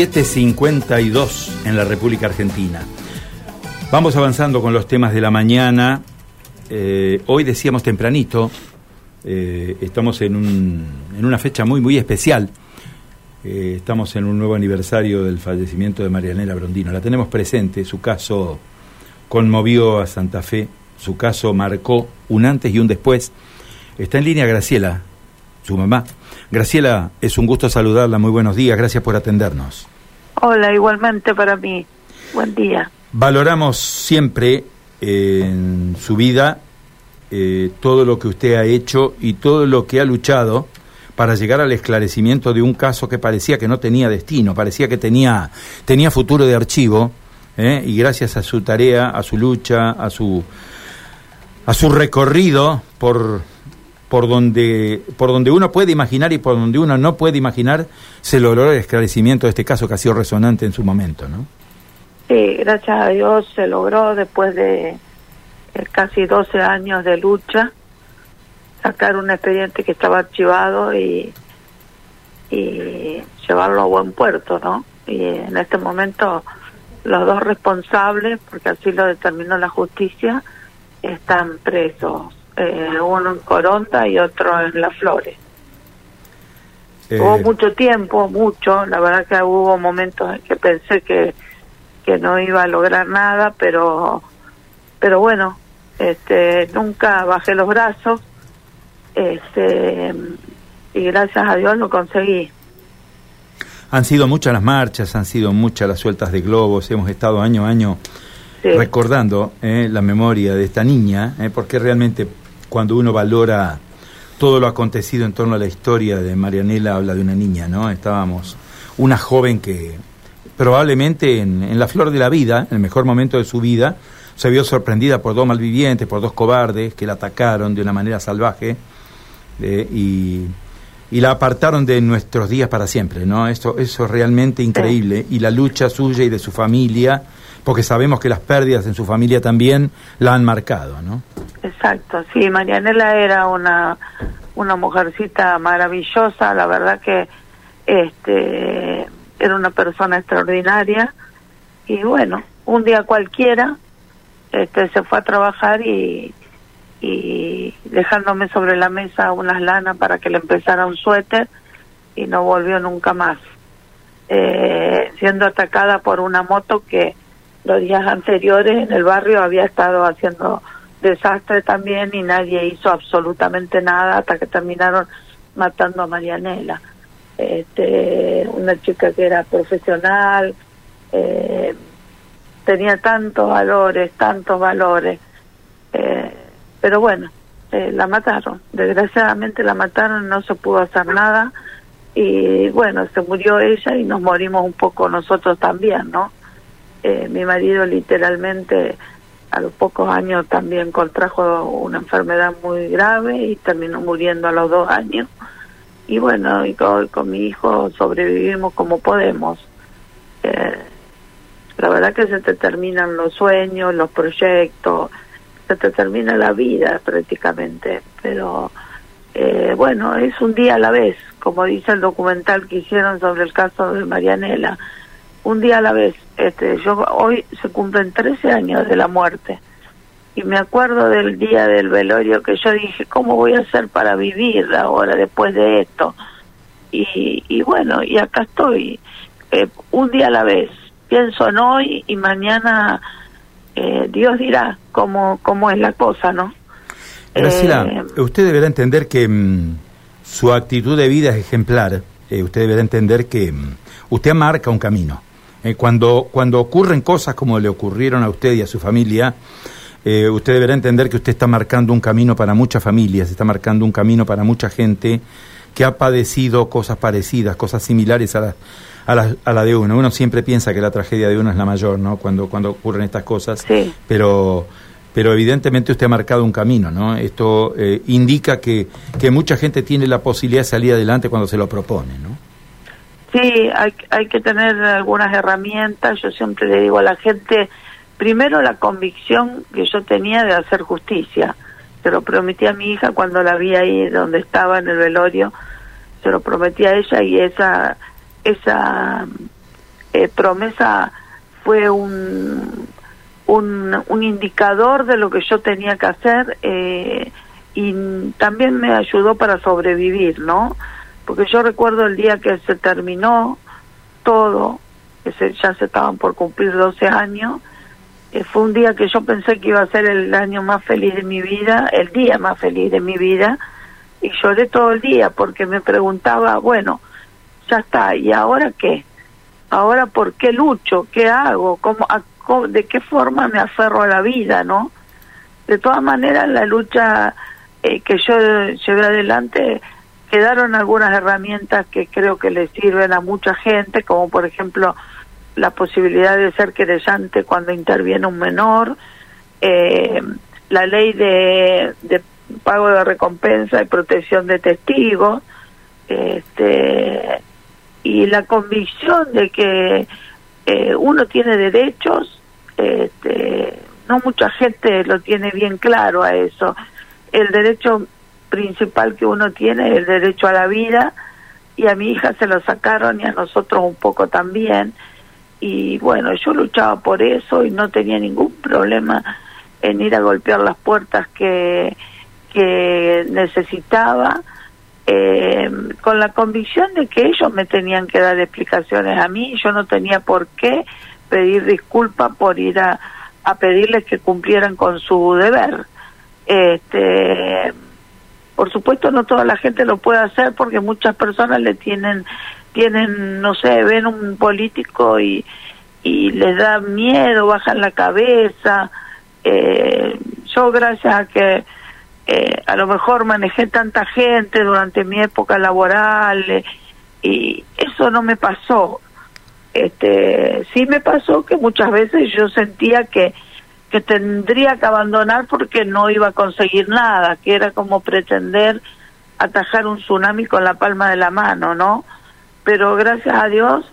7.52 en la República Argentina. Vamos avanzando con los temas de la mañana. Eh, hoy decíamos tempranito, eh, estamos en, un, en, una fecha muy, muy especial. Eh, estamos en un nuevo aniversario del fallecimiento de Marianela Brondino. La tenemos presente, su caso conmovió a Santa Fe, su caso marcó un antes y un después. Está en línea Graciela, su mamá. Graciela, es un gusto saludarla, muy buenos días, gracias por atendernos. Hola, igualmente para mí. Buen día. Valoramos siempre eh, en su vida eh, todo lo que usted ha hecho y todo lo que ha luchado para llegar al esclarecimiento de un caso que parecía que no tenía destino, parecía que tenía, tenía futuro de archivo, ¿eh? y gracias a su tarea, a su lucha, a su, a su recorrido por, por donde, por donde uno puede imaginar y por donde uno no puede imaginar, se logró el esclarecimiento de este caso que ha sido resonante en su momento, ¿no? Sí, gracias a Dios se logró después de eh, casi 12 años de lucha sacar un expediente que estaba archivado y, y llevarlo a buen puerto, ¿no? Y en este momento los dos responsables, porque así lo determinó la justicia, están presos eh, uno en Coronta y otro en Las Flores. Eh, hubo mucho tiempo, mucho, la verdad que hubo momentos en que pensé que, que no iba a lograr nada, pero, pero bueno, este, nunca bajé los brazos, este, y gracias a Dios lo conseguí. Han sido muchas las marchas, han sido muchas las sueltas de globos, hemos estado año a año recordando eh, la memoria de esta niña, eh, porque realmente cuando uno valora todo lo acontecido en torno a la historia de Marianela, habla de una niña, ¿no? Estábamos, una joven que probablemente en, la flor de la vida, en el mejor momento de su vida, se vio sorprendida por dos malvivientes, por dos cobardes que la atacaron de una manera salvaje eh, y, y, la apartaron de nuestros días para siempre, ¿no? Eso, eso es realmente increíble. Y la lucha suya y de su familia porque sabemos que las pérdidas en su familia también la han marcado, ¿no? Exacto, sí, Marianela era una, una mujercita maravillosa, la verdad que este era una persona extraordinaria y bueno, un día cualquiera este se fue a trabajar y y dejándome sobre la mesa unas lanas para que le empezara un suéter y no volvió nunca más. Eh, siendo atacada por una moto que los días anteriores en el barrio había estado haciendo desastre también y nadie hizo absolutamente nada hasta que terminaron matando a Marianela. Este, una chica que era profesional, eh, tenía tantos valores, tantos valores, eh, pero bueno, eh, la mataron, desgraciadamente la mataron, no se pudo hacer nada y bueno, se murió ella y nos morimos un poco nosotros también, ¿no? Eh, mi marido literalmente a los pocos años también contrajo una enfermedad muy grave y terminó muriendo a los dos años. Y bueno, y con, con mi hijo sobrevivimos como podemos. Eh, la verdad que se te terminan los sueños, los proyectos, se te termina la vida prácticamente. Pero eh, bueno, es un día a la vez, como dice el documental que hicieron sobre el caso de Marianela un día a la vez. Este, yo hoy se cumplen 13 años de la muerte y me acuerdo del día del velorio que yo dije, ¿cómo voy a hacer para vivir ahora después de esto? Y, y bueno, y acá estoy, eh, un día a la vez. Pienso en hoy y mañana eh, Dios dirá cómo, cómo es la cosa, ¿no? Graciela, eh, usted deberá entender que mm, su actitud de vida es ejemplar. usted deberá entender que mm, usted marca un camino eh, cuando, cuando ocurren cosas como le ocurrieron a usted y a su familia, eh, usted deberá entender que usted está marcando un camino para muchas familias, está marcando un camino para mucha gente que ha padecido cosas parecidas, cosas similares a la, a la, a la de uno. Uno siempre piensa que la tragedia de uno es la mayor, ¿no? Cuando, cuando ocurren estas cosas, pero pero evidentemente usted ha marcado un camino, ¿no? Esto eh, indica que, que mucha gente tiene la posibilidad de salir adelante cuando se lo propone, ¿no? Sí, hay, hay que tener algunas herramientas. Yo siempre le digo a la gente, primero la convicción que yo tenía de hacer justicia. Se lo prometí a mi hija cuando la vi ahí donde estaba en el velorio. Se lo prometí a ella y esa esa eh, Promesa fue un, un, indicador de lo que yo tenía que hacer eh, y también me ayudó para sobrevivir, ¿no? Porque yo recuerdo el día que se terminó todo, que se, ya se estaban por cumplir 12 años, eh, fue un día que yo pensé que iba a ser el año más feliz de mi vida, el día más feliz de mi vida, y lloré todo el día porque me preguntaba, bueno, ya está, ¿y ahora qué? Ahora, ¿por qué lucho? ¿Qué hago? ¿Cómo, ¿De qué forma me aferro a la vida, no? De todas maneras, la lucha eh, que yo llevé adelante quedaron algunas herramientas que creo que le sirven a mucha gente, como por ejemplo la posibilidad de ser querellante cuando interviene un menor, eh, la ley de, de, pago de recompensa y protección de testigos, este, y la convicción de que eh, uno tiene derechos, este, no mucha gente lo tiene bien claro a eso. El derecho principal que uno tiene es el derecho a la vida y a mi hija se lo sacaron y a nosotros un poco también y bueno, yo luchaba por eso y no tenía ningún problema en ir a golpear las puertas que, que necesitaba, eh, con la convicción de que ellos me tenían que dar explicaciones a mí, yo no tenía por qué pedir disculpas por ir a, a pedirles que cumplieran con su deber. Este, por supuesto no toda la gente lo puede hacer porque muchas personas le tienen tienen, no sé, ven un político y, les da miedo, bajan la cabeza. Eh, yo gracias a que eh, a lo mejor manejé tanta gente durante mi época laboral eh, y eso no me pasó. Este, sí me pasó que muchas veces yo sentía que que tendría que abandonar porque no iba a conseguir nada, que era como pretender atajar un tsunami con la palma de la mano, ¿no? pero gracias a Dios,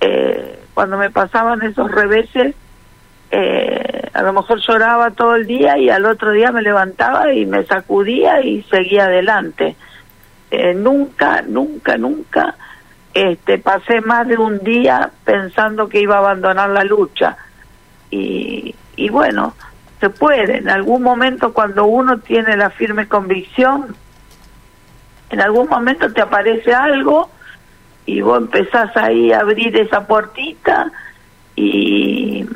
eh, cuando me pasaban esos reveses, eh, a lo mejor lloraba todo el día y al otro día me levantaba y me sacudía y seguía adelante. Eh, nunca, nunca, nunca este, pasé más de un día pensando que iba a abandonar la lucha. Y, y bueno, se puede, en algún momento cuando uno tiene la firme convicción, en algún momento te aparece algo y vos empezás ahí a abrir esa puertita y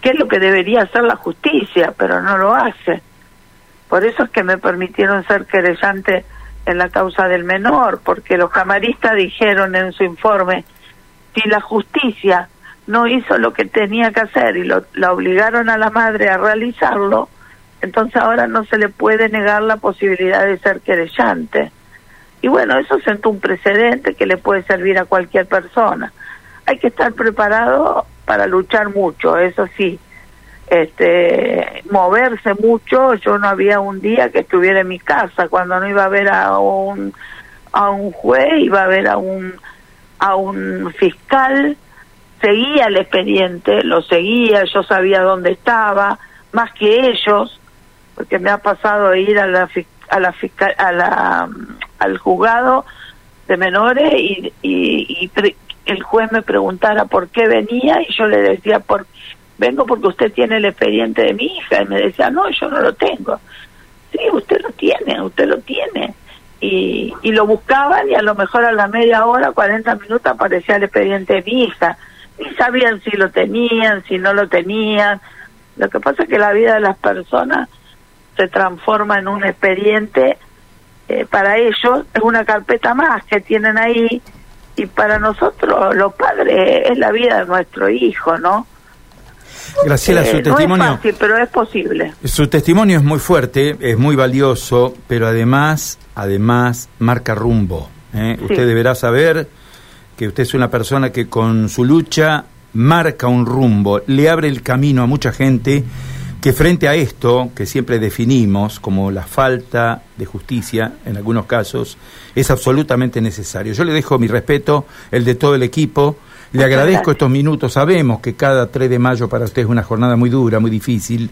qué es lo que debería hacer la justicia, pero no lo hace. Por eso es que me permitieron ser querellante en la causa del menor, porque los camaristas dijeron en su informe, si la justicia no hizo lo que tenía que hacer y lo, la obligaron a la madre a realizarlo, entonces ahora no se le puede negar la posibilidad de ser querellante. Y bueno, eso sentó un precedente que le puede servir a cualquier persona. Hay que estar preparado para luchar mucho, eso sí. Este, moverse mucho, yo no había un día que estuviera en mi casa, cuando no iba a ver a un a un juez, iba a ver a un a un fiscal, seguía el expediente, lo seguía, yo sabía dónde estaba, más que ellos, porque me ha pasado ir a la a la a la al juzgado de menores y, y, el juez me preguntara por qué venía y yo le decía, por, vengo porque usted tiene el expediente de mi hija y me decía, no, yo no lo tengo. Sí, usted lo tiene, usted lo tiene. Y, y lo buscaban y a lo mejor a la media hora, 40 minutos aparecía el expediente de mi hija. Y sabían si lo tenían, si no lo tenían. Lo que pasa es que la vida de las personas se transforma en un expediente eh, para ellos es una carpeta más que tienen ahí y para nosotros los padres es la vida de nuestro hijo, ¿no? Graciela, su testimonio. Eh, no es fácil, pero es posible. Su testimonio es muy fuerte, es muy valioso, pero además, además marca rumbo. ¿eh? Usted deberá saber que usted es una persona que con su lucha marca un rumbo, le abre el camino a mucha gente que frente a esto, que siempre definimos como la falta de justicia, en algunos casos, es absolutamente necesario. Yo le dejo mi respeto, el de todo el equipo, le agradezco estos minutos, sabemos que cada 3 de mayo para usted es una jornada muy dura, muy difícil,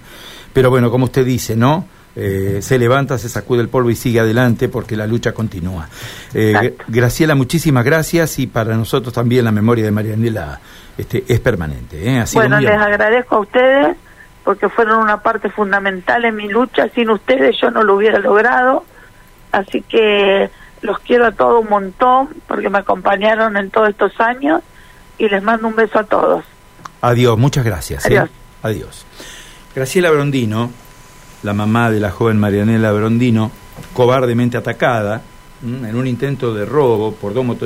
pero bueno, como usted dice, ¿no? Eh, se levanta, se sacude el polvo y sigue adelante porque la lucha continúa. Eh, Graciela, muchísimas gracias y para nosotros también la memoria de Marianela este, es permanente. ¿eh? bueno, les agradezco a ustedes porque fueron una parte fundamental en mi lucha. Sin ustedes yo no lo hubiera logrado. Así que los quiero a todos un montón porque me acompañaron en todos estos años y les mando un beso a todos. Adiós, muchas gracias. Adiós. Adiós. Graciela Brondino la mamá de la joven Marianela Brondino, cobardemente atacada en un intento de robo por dos motores.